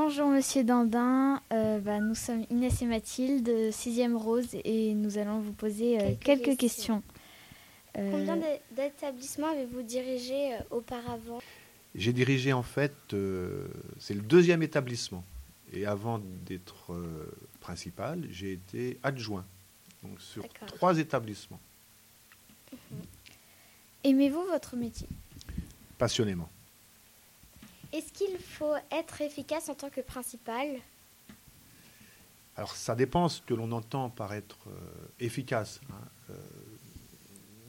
Bonjour Monsieur Dandin, euh, bah, nous sommes Inès et Mathilde, 6e Rose, et nous allons vous poser euh, quelques, questions. Euh, Combien d'établissements avez-vous dirigé auparavant? J'ai dirigé en fait, c'est le deuxième établissement. Et avant d'être principal, j'ai été adjoint, donc sur trois établissements. Mhm. Aimez-vous votre métier? Passionnément. Est-ce qu'il faut être efficace en tant que principal? Alors ça dépend ce que l'on entend par être euh, efficace. Hein. Euh,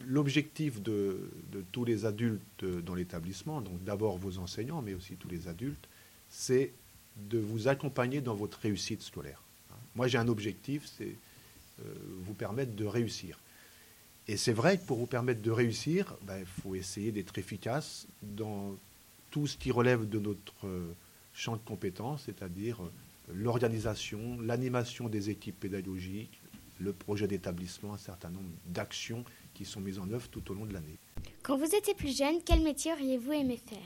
l'objectif de, tous les adultes dans l'établissement, donc d'abord vos enseignants, mais aussi tous les adultes, c'est de vous accompagner dans votre réussite scolaire. Hein. Moi j'ai un objectif, c'est euh, vous permettre de réussir. Et c'est vrai que pour vous permettre de réussir, ben, il faut essayer d'être efficace dans tout ce qui relève de notre euh, champ de compétences, c'est-à-dire euh, l'organisation, l'animation des équipes pédagogiques, le projet d'établissement, un certain nombre d'actions qui sont mises en œuvre tout au long de l'année. Quand vous étiez plus jeune, quel métier auriez-vous aimé faire?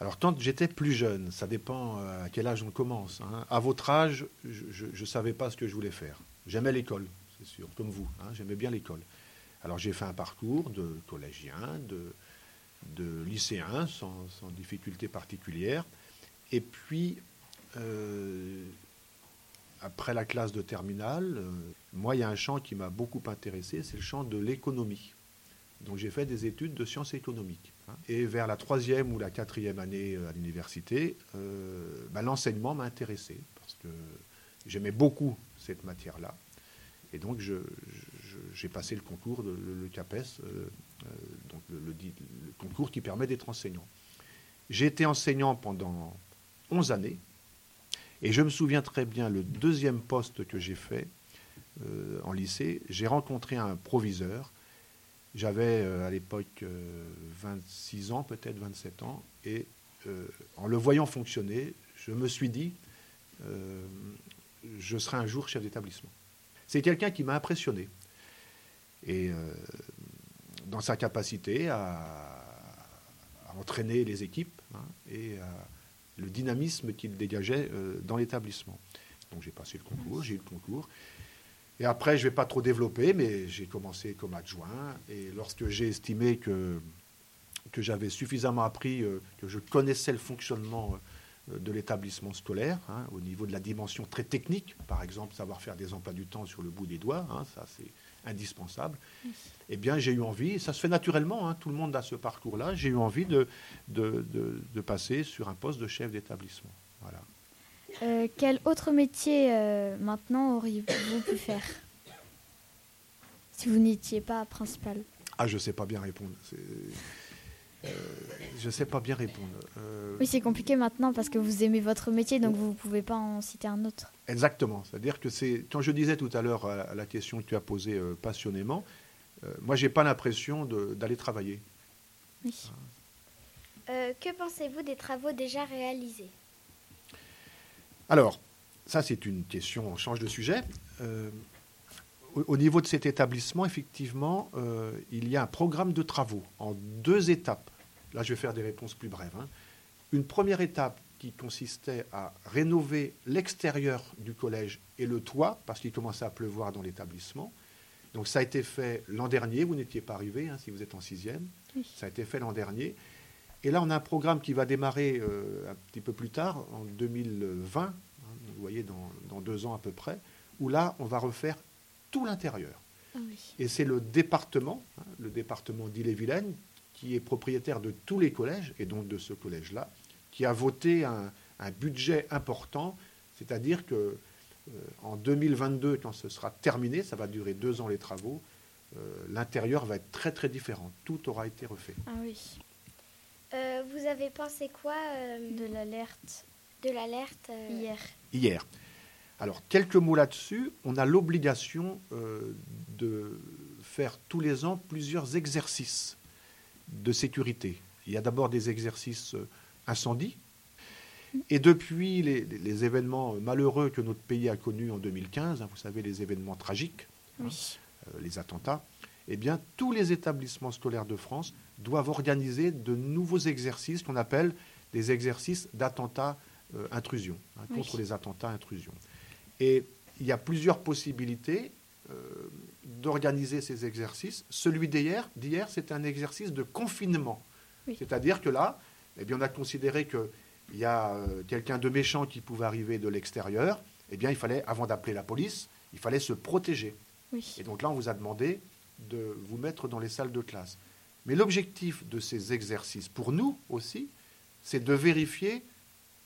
Alors, quand j'étais plus jeune, ça dépend euh, à quel âge on commence. Hein. À votre âge, je ne savais pas ce que je voulais faire. J'aimais l'école, c'est sûr, comme vous. Hein. J'aimais bien l'école. Alors, j'ai fait un parcours de collégien, de, de lycéens sans, difficulté particulière. Et puis, euh, après la classe de terminale, euh, moi, il y a un champ qui m'a beaucoup intéressé, c'est le champ de l'économie. Donc j'ai fait des études de sciences économiques. Et vers la troisième ou la quatrième année euh, à l'université, ben, l'enseignement m'a intéressé, parce que j'aimais beaucoup cette matière-là. Et donc j'ai passé le concours, de, le, CAPES, euh, donc le, concours qui permet d'être enseignant. J'ai été enseignant pendant 11 années, et je me souviens très bien, le deuxième poste que j'ai fait euh, en lycée, j'ai rencontré un proviseur. J'avais euh, à l'époque 26 ans, peut-être 27 ans, et en le voyant fonctionner, je me suis dit, je serai un jour chef d'établissement. C'est quelqu'un qui m'a impressionné. Et dans sa capacité à, entraîner les équipes hein, et le dynamisme qu'il dégageait euh, dans l'établissement. Donc j'ai passé le concours, j'ai eu le concours. Et après, je ne vais pas trop développer, mais j'ai commencé comme adjoint. Et lorsque j'ai estimé que, que j'avais suffisamment appris, euh, que je connaissais le fonctionnement euh, de l'établissement scolaire, hein, au niveau de la dimension très technique, par exemple, savoir faire des emplois du temps sur le bout des doigts, hein, ça c'est indispensable, eh bien, j'ai eu envie, ça se fait naturellement, hein, tout le monde a ce parcours-là, j'ai eu envie de, de, de, passer sur un poste de chef d'établissement. Voilà. Euh, quel autre métier euh, maintenant auriez-vous pu faire si vous n'étiez pas principal? Ah, je ne sais pas bien répondre. Euh, je ne sais pas bien répondre. Euh, oui, c'est compliqué maintenant parce que vous aimez votre métier, donc vous ne pouvez pas en citer un autre. Exactement. C'est-à-dire que c'est. Quand je disais tout à l'heure à la question que tu as posée euh, passionnément, moi, je n'ai pas l'impression d'aller travailler. Oui. que pensez-vous des travaux déjà réalisés? Alors, ça, c'est une question. On change de sujet. Au niveau de cet établissement, effectivement, il y a un programme de travaux en deux étapes. Là, je vais faire des réponses plus brèves. Hein. Une première étape qui consistait à rénover l'extérieur du collège et le toit, parce qu'il commençait à pleuvoir dans l'établissement. Donc ça a été fait l'an dernier, vous n'étiez pas arrivé, hein, si vous êtes en sixième. Ça a été fait l'an dernier. Et là, on a un programme qui va démarrer euh, un petit peu plus tard, en 2020, hein, vous voyez, dans, deux ans à peu près, où là, on va refaire tout l'intérieur. Ah et c'est le département, le département d'Ille-et-Vilaine, qui est propriétaire de tous les collèges, et donc de ce collège-là, qui a voté un, budget important, c'est-à-dire que euh, en 2022, quand ce sera terminé, ça va durer deux ans les travaux, euh, l'intérieur va être très très différent. Tout aura été refait. Ah oui. Euh, vous avez pensé quoi de l'alerte De l'alerte hier. Hier. Alors quelques mots là-dessus. On a l'obligation de faire tous les ans plusieurs exercices de sécurité. Il y a d'abord des exercices euh, incendies. Et depuis les, événements malheureux que notre pays a connus en 2015, hein, vous savez, les événements tragiques, hein, euh, les attentats, eh bien, tous les établissements scolaires de France doivent organiser de nouveaux exercices qu'on appelle des exercices d'attentats euh, intrusion, hein, Oui. contre les attentats intrusion. Et il y a plusieurs possibilités euh, d'organiser ces exercices. Celui d'hier, d'hier, c'était un exercice de confinement. Oui. C'est-à-dire que là, eh bien, on a considéré qu'il y a euh, quelqu'un de méchant qui pouvait arriver de l'extérieur. Eh bien, il fallait, avant d'appeler la police, il fallait se protéger. Oui. Et donc là, on vous a demandé de vous mettre dans les salles de classe. Mais l'objectif de ces exercices, pour nous aussi, c'est de vérifier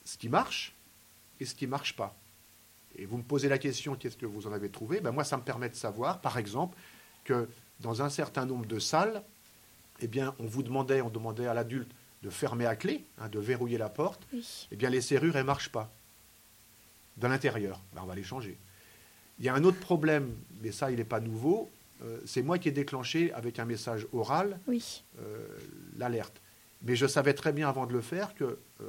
ce qui marche et ce qui ne marche pas. Et vous me posez la question, qu'est-ce que vous en avez trouvé? Ben Moi, ça me permet de savoir, par exemple, que dans un certain nombre de salles, eh bien, on vous demandait, on demandait à l'adulte de fermer à clé, hein, de verrouiller la porte. Oui. Eh bien, les serrures, elles ne marchent pas. De l'intérieur. Ben, on va les changer. Il y a un autre problème, mais ça, il n'est pas nouveau. Euh, c'est moi qui ai déclenché, avec un message oral, Oui. euh, l'alerte. Mais je savais très bien avant de le faire que euh,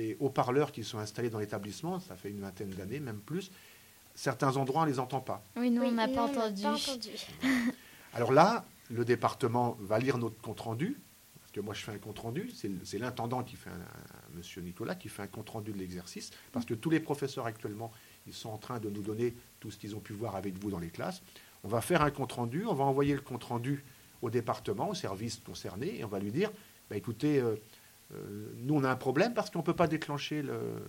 les haut-parleurs qui sont installés dans l'établissement, ça fait une vingtaine d'années, même plus, certains endroits, on ne les entend pas. Oui, nous, Oui, on n'a pas pas entendu. Alors là, le département va lire notre compte-rendu, parce que moi je fais un compte-rendu, c'est c'est l'intendant qui fait, un, un- monsieur Nicolas, qui fait un compte-rendu de l'exercice, parce que tous les professeurs actuellement, ils sont en train de nous donner tout ce qu'ils ont pu voir avec vous dans les classes. On va faire un compte-rendu, on va envoyer le compte-rendu au département, au service concerné, et on va lui dire, bah, écoutez, euh, nous on a un problème parce qu'on ne peut pas déclencher le-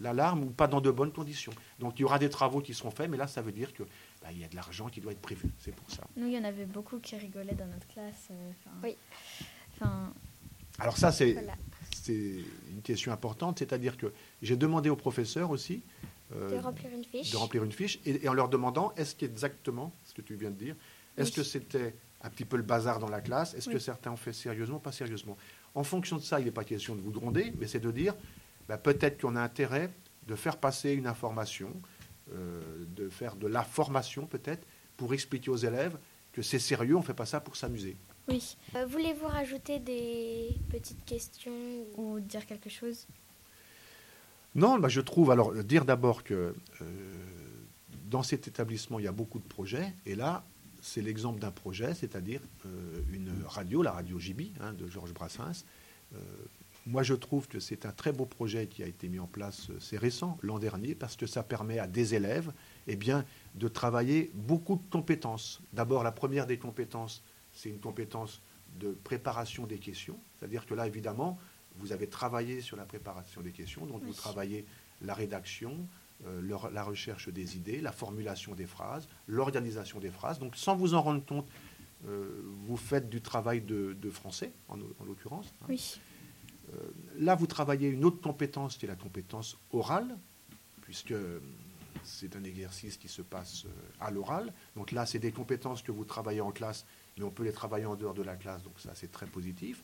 l'alarme ou pas dans de bonnes conditions. Donc il y aura des travaux qui seront faits, mais là ça veut dire que bah, il y a de l'argent qui doit être prévu, c'est pour ça. Nous, il y en avait beaucoup qui rigolaient dans notre classe. euh, enfin- Oui. Enfin, Alors ça, c'est Voilà. une question importante, c'est-à-dire que j'ai demandé aux professeurs aussi euh, De remplir une fiche. de remplir une fiche et, et en leur demandant est-ce qu'exactement ce que tu viens de dire, est-ce Oui. que c'était un petit peu le bazar dans la classe, est-ce Oui. que certains ont fait sérieusement, pas sérieusement? En fonction de ça, il n'est pas question de vous gronder, mais c'est de dire bah, peut-être qu'on a intérêt de faire passer une information, euh, de faire de la formation peut-être, pour expliquer aux élèves que c'est sérieux, on ne fait pas ça pour s'amuser. oui. Euh, Voulez-vous rajouter des petites questions ou- Ou dire quelque chose? Non, bah, je trouve, alors dire d'abord que euh, dans cet établissement, il y a beaucoup de projets, et là, c'est l'exemple d'un projet, c'est-à-dire euh, une radio, la radio JB hein, de Georges Brassens. Euh, moi, je trouve que c'est un très beau projet qui a été mis en place, euh, c'est récent, l'an dernier, parce que ça permet à des élèves eh bien, de travailler beaucoup de compétences. D'abord, la première des compétences, c'est une compétence de préparation des questions, c'est-à-dire que là, évidemment, vous avez travaillé sur la préparation des questions, donc vous travaillez la rédaction, euh, la recherche des idées, la formulation des phrases, l'organisation des phrases. Donc sans vous en rendre compte, euh, vous faites du travail de, de français, en, en l'occurrence. hein. Oui. Là, vous travaillez une autre compétence qui est la compétence orale, puisque c'est un exercice qui se passe euh, à l'oral. Donc là, c'est des compétences que vous travaillez en classe, mais on peut les travailler en dehors de la classe, donc ça, c'est très positif.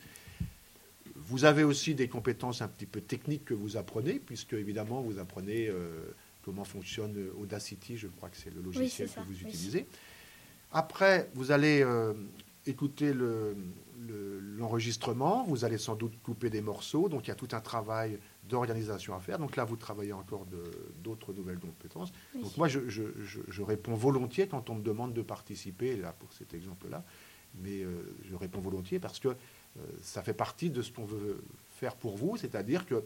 Vous avez aussi des compétences un petit peu techniques que vous apprenez, puisque évidemment, vous apprenez euh, comment fonctionne Audacity, je crois que c'est le logiciel que vous oui. utilisez. Après, vous allez euh, écouter le- le- l'enregistrement, vous allez sans doute couper des morceaux, donc il y a tout un travail d'organisation à faire. Donc là, vous travaillez encore d'autres nouvelles compétences. Oui. Donc moi, je, je- je- je réponds volontiers quand on me demande de participer, là, pour cet exemple-là, mais euh, je réponds volontiers parce que euh, ça fait partie de ce qu'on veut faire pour vous, c'est-à-dire que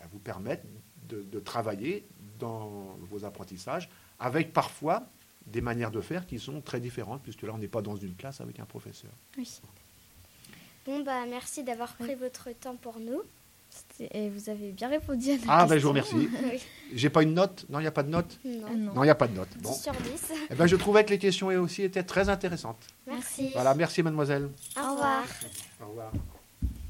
à vous permettre de, de travailler dans vos apprentissages avec parfois des manières de faire qui sont très différentes, puisque là, on n'est pas dans une classe avec un professeur. Oui. Bon, bah, merci d'avoir pris votre temps pour nous. Et vous avez bien répondu à nos Ah, ben je vous remercie. Oui. J'ai pas une note? Non, il n'y a pas de note? Non. Euh, non. Non, il n'y a pas de note. Bon. 10 sur 10. Eh ben, je trouvais que les questions aussi étaient très intéressantes. Merci. Voilà, merci mademoiselle. Au revoir. Au revoir.